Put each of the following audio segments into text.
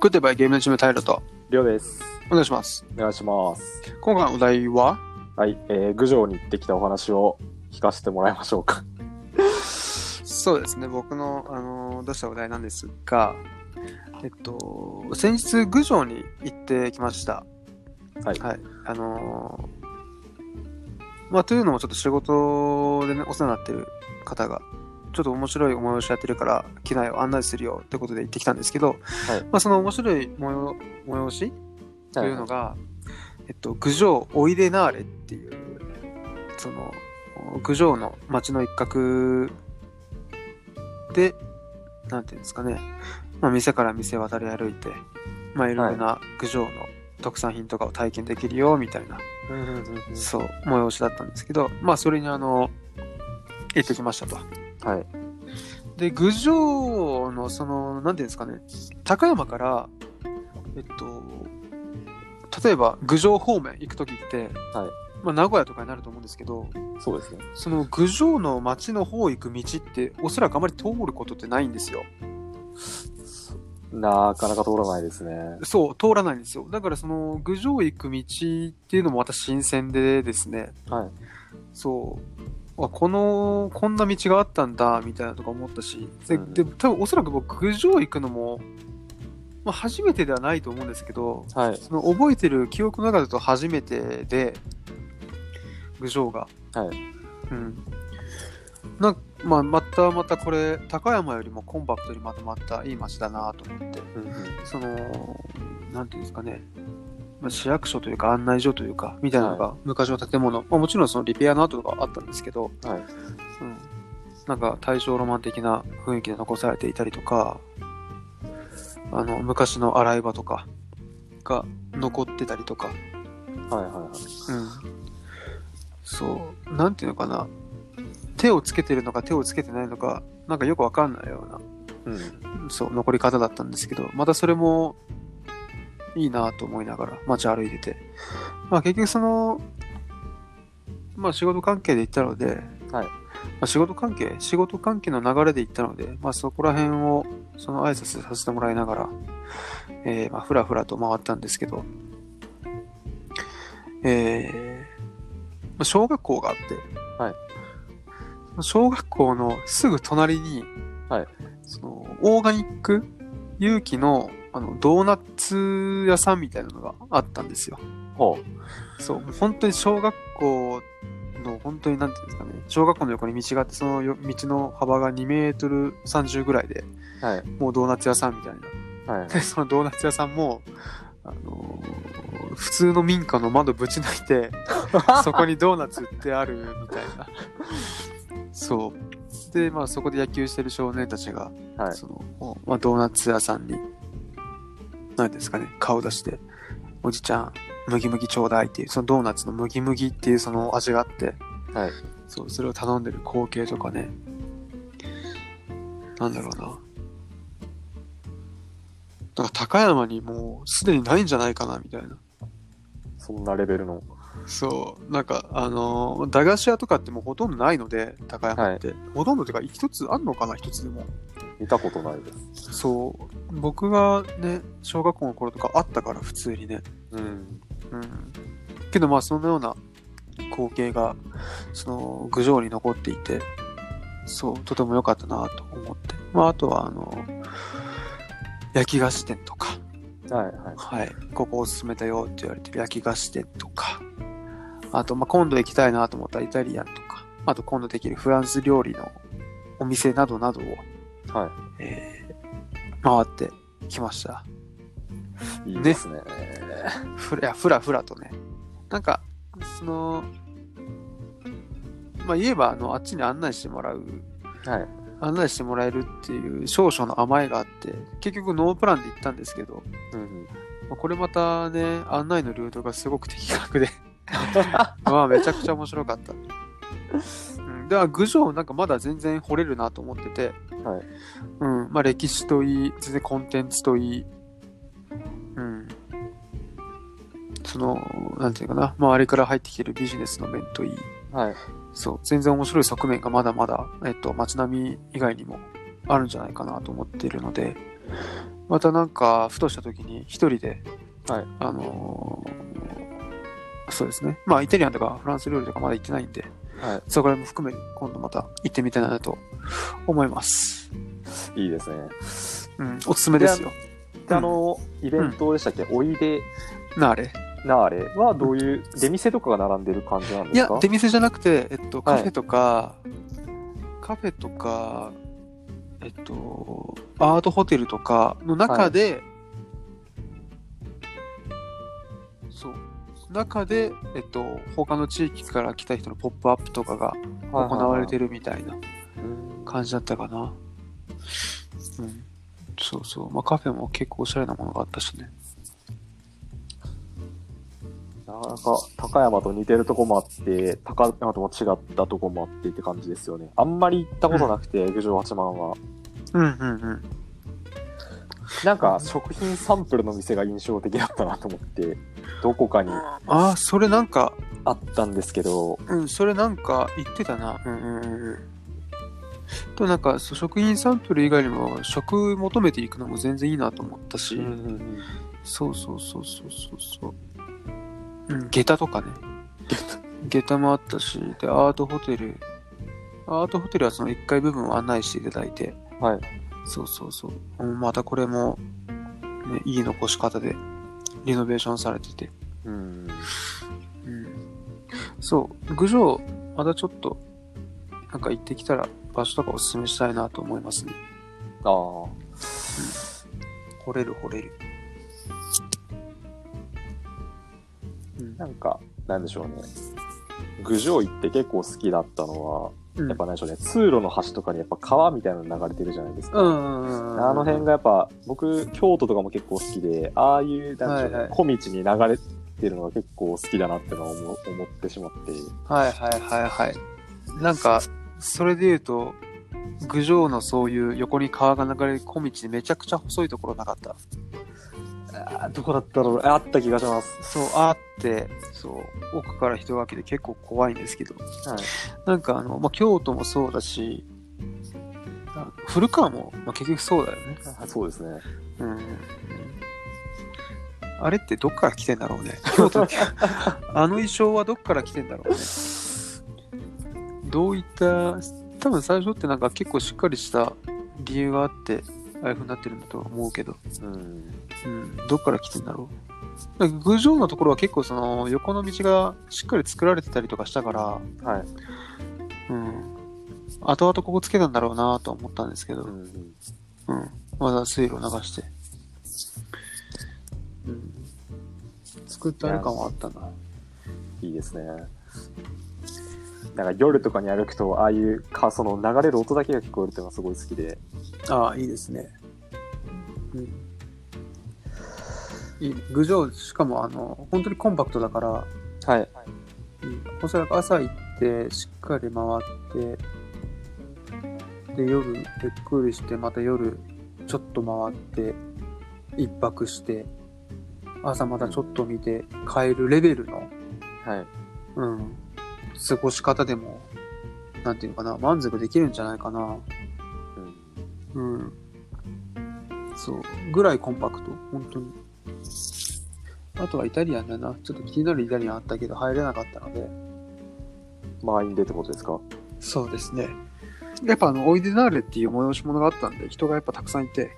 グッドバイゲームのチームタイロとりょうです。お願いします。お願いします。今回のお題は？はい、えー、郡上に行ってきたお話を聞かせてもらいましょうか。そうですね、僕の、あの出したお題なんですが、えっと、先日、郡上に行ってきました。はいはい。あのーまあ、というのもちょっと仕事でね、お世話になってる方が、ちょっと面白い催しやってるから、機内を案内するよってことで行ってきたんですけど、はい。まあ、その面白い催催しというのが、えっと、郡上おいでなーれっていう、その、郡上の町の一角で、なんていうんですかね、まあ、店から店渡り歩いて、まあ、いろいろな郡上の特産品とかを体験できるよ、みたいな、うんうんうんうん。そう、催しだったんですけど、まあ、それにあの、行ってきましたと。はい。で、郡上の、その、なんていうんですかね、高山から、えっと、例えば、郡上方面行くときって、はいまあ、名古屋とかになると思うんですけど、そうですね。その郡上の町の方行く道って、おそらくあまり通ることってないんですよ。なかなか通らないですね。そう、通らないんですよ。だから、その、郡上行く道っていうのもまた新鮮でですね、はい。そう、あこの、こんな道があったんだ、みたいなとか思ったし、で、うんで多分おそらく僕、郡上行くのも、まあ、初めてではないと思うんですけど、はい。その覚えてる記憶の中だと初めてで、郡上が。はい。うん。なんまあ、またまたこれ、高山よりもコンパクトにまとまったいい街だなと思って、うんうんその、なんていうんですかね、まあ、市役所というか案内所というか、みたいなのが昔の建物、まあ、もちろんそのリペアの跡とかあったんですけど、はい。うん、なんか大正ロマン的な雰囲気で残されていたりとか、あの、昔の洗い場とかが残ってたりとか、はいはいはい。うん。そう、なんていうのかな。手をつけてるのか手をつけてないのか、なんかよくわかんないよううん。な、そう、残り方だったんですけど、またそれもいいなと思いながら街歩いてて。まあ結局その、まあ仕事関係で行ったので、はい。まあ、仕事関係、仕事関係の流れで行ったので、まあそこら辺を、その挨拶させてもらいながら、えー、まあふらふらと回ったんですけど、えー、まあ小学校があって、はい。小学校のすぐ隣に、はい。その、オーガニック有機の、あの、ドーナツ屋さんみたいなのがあったんですよ。ほそう、本当に小学校の、本当になんていうんですかね、小学校の横に道があって、そのよ道の幅が2メートル30ぐらいで、う。はい。もうドーナツ屋さんみたいな。はい。で、そのドーナツ屋さんも、あのー普通の民家の窓ぶち抜いて、そこにドーナツ売ってあるみたいな。そう。で、まあそこで野球してる少年たちが、はい。その、まあ、ドーナツ屋さんに、何ですかね、顔出して、おじちゃん、麦麦ちょうだいっていう、そのドーナツの麦麦っていうその味があって、はい。そう、それを頼んでる光景とかね、なんだろうな。なんか高山にもうすでにないんじゃないかな、みたいな。そんなレベルの。そう、なんか、あのー駄菓子屋とかってもうほとんどないので、高山って。ほとんどっていうか、一つあんのかな、一つでも。見たことないです。そう。僕がね、小学校の頃とかあったから、普通にね。うん。うん。けどまあ、そのような光景が、その、郡上に残っていて、そう、とても良かったなと思って。まあ、あとは、あの、焼き菓子店とか、はいはい。はい、ここおすすめだよって言われてる焼き菓子店とか、あと、まあ、今度行きたいなと思ったイタリアンとか、あと今度できるフランス料理のお店などなどを、はえー回ってきました。い。いいですね。ふら、ふらふらとね。なんか、その、まあ、言えば、あの、あっちに案内してもらう、はい。案内してもらえるっていう少々の甘えがあって、結局ノープランで行ったんですけど、うんうん。まあこれまたね、案内のルートがすごく的確で、まあめちゃくちゃ面白かった。うん、では、郡上なんかまだ全然掘れるなと思ってて、はい。うん、まあ歴史といい、全然コンテンツといい、うん、その、なんていうかな、周りから入ってきてるビジネスの面といい、はい。そう、全然面白い側面がまだまだ、えっと、街並み以外にもあるんじゃないかなと思っているので、またなんか、ふとした時に一人で、はい。あのーそうですね。まあ、イタリアンとかフランス料理とかまだ行ってないんで、はそこら辺も含め、今度また行ってみたいなと思います。い。いいですね。うん、おすすめですよ。で、あの、イベントでしたっけ、おいでなあれ。なあれはどういう、出店とかが並んでる感じなんいですか、や出店じゃなくて、えっと、カフェとか、カフェとか、えっと、アートホテルとかの中で、そう、中で、えっと、他の地域から来た人のポップアップとかが行われてる。るみたいなうん感じだったかな。うん。そうそう。まあカフェも結構おしゃれなものがあったしね。なかなか高山と似てるとこもあって、高山とも違ったとこもあってって感じですよね。あんまり行ったことなくて、郡上八幡は。うんうんうん。なんか食品サンプルの店が印象的だったなと思って、どこかにああ、それなんか、あったんですけど、うん、それなんか言ってたな。うんうんうんうん。と、なんか、そう食品サンプル以外にも、食求めていくのも全然いいなと思ったし、そうそうそうそうそうそう。うん、下駄とかね。下駄もあったし、で、アートホテル。アートホテルはその1階部分を案内していただいて、はい。そうそうそう。うんまたこれも、ね、いい残し方で、リノベーションされてて。うん。うん。そう、郡上、またちょっと、なんか行ってきたら、場所とかおすすめしたいなと思いますね。ああ。惚れる惚れる。うんなんか、なんでしょうね。郡上行って結構好きだったのは、うんやっぱなんでしょうね、通路の端とかにやっぱ川みたいなの流れてるじゃないですか。あの辺がやっぱ、僕、京都とかも結構好きで、ああいう、なんでしょうね、はいはい小道に流れてるのが結構好きだなってのは思思ってしまって。はいはいはいはい。なんか、それで言うと、郡上のそういう横に川が流れる小道でめちゃくちゃ細いところなかった？あーどこだったろうあった気がします。そう、あって、そう、奥から人が来て結構怖いんですけど、はい。なんかあの、まあ、京都もそうだし、あ古川も、まあ、結局そうだよね。あそうですね。うん。あれってどっから来てんだろうね？京都 あの衣装はどっから来てんだろうね？どういった、多分最初ってなんか結構しっかりした理由があって、ああいう風になってるんだとは思うけど、うん。うん、どっから来てんだろう？郡上のところは結構その横の道がしっかり作られてたりとかしたから、はい。うん。後々ここつけたんだろうなとは思ったんですけど、うん。うん。まだ水路を流して。うん。作ってある感はあったな。いいですね。なんか夜とかに歩くと、ああいうか、その流れる音だけが聞こえるっていうのがすごい好きで。ああ、いいですね。うん。いい。郡上、しかもあの、本当にコンパクトだから、はい。うん、おそらく朝行って、しっかり回って、で、夜、ゆっくりして、また夜、ちょっと回って、一泊して、朝またちょっと見て、帰るレベルの、はい。うん、過ごし方でも、なんていうのかな、満足できるんじゃないかな。うん。うん。そう。ぐらいコンパクト。本当に。あとはイタリアンだな。ちょっと気になるイタリアンあったけど入れなかったので。満員でってことですか？そうですね。やっぱあの、オイデナーレっていう催し物があったんで、人がやっぱたくさんいて。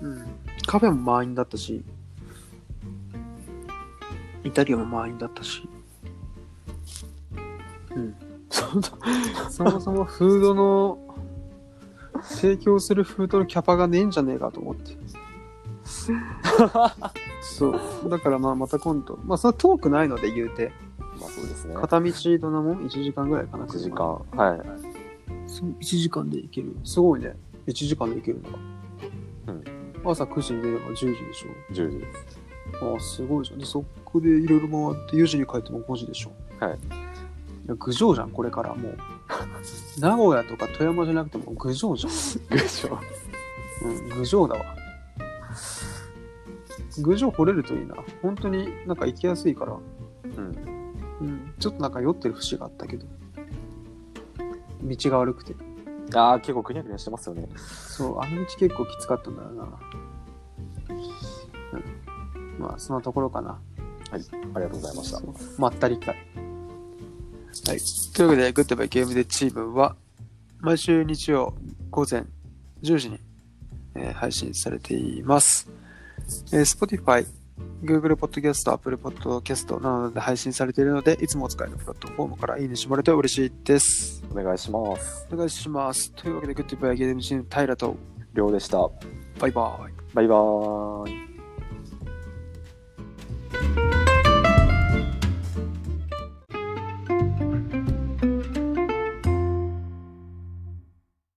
うん。うん。カフェも満員だったし、イタリアンも満員だったし。うん。そそもそもフードの、提供するフードのキャパがねえんじゃねえかと思って。そう。だからまあまた今度。まあそんな遠くないので言うて。まあそうですね。片道どんなもん ?1 時間ぐらいかな。1時間。はい。そう、1時間で行ける。すごいね。1時間で行けるのが。うん朝9時に出れば10時でし10時です。ょ。ああ、すごいじゃん。で、そこでいろいろ回って4時に帰っても5時でしょ。はい。いや、郡上じゃん、これからもう。名古屋とか富山じゃなくても郡上じゃん。でしょ。うん、郡上だわ。郡上掘れるといいな。本当になんか行きやすいから。うん。うん、ちょっとなんか酔ってる節があったけど。道が悪くて。ああ、結構ぐにゃぐにゃしてますよね。そう、あの道結構きつかったんだよな。うん。まあ、そんなところかな。ありがとうございました。まったり会。はい。というわけで、グッドバイゲームデチームは、毎週日曜午前10時に、えー配信されています。えー Spotify、Google Podcast、Apple Podcast などで配信されているので、いつもお使いのプラットフォームからいいねしてもらえると嬉しいです。お願いします。お願いします。というわけで、グッドバイゲームチーム、平と、りょうでした。バイバイ。バイバーイ。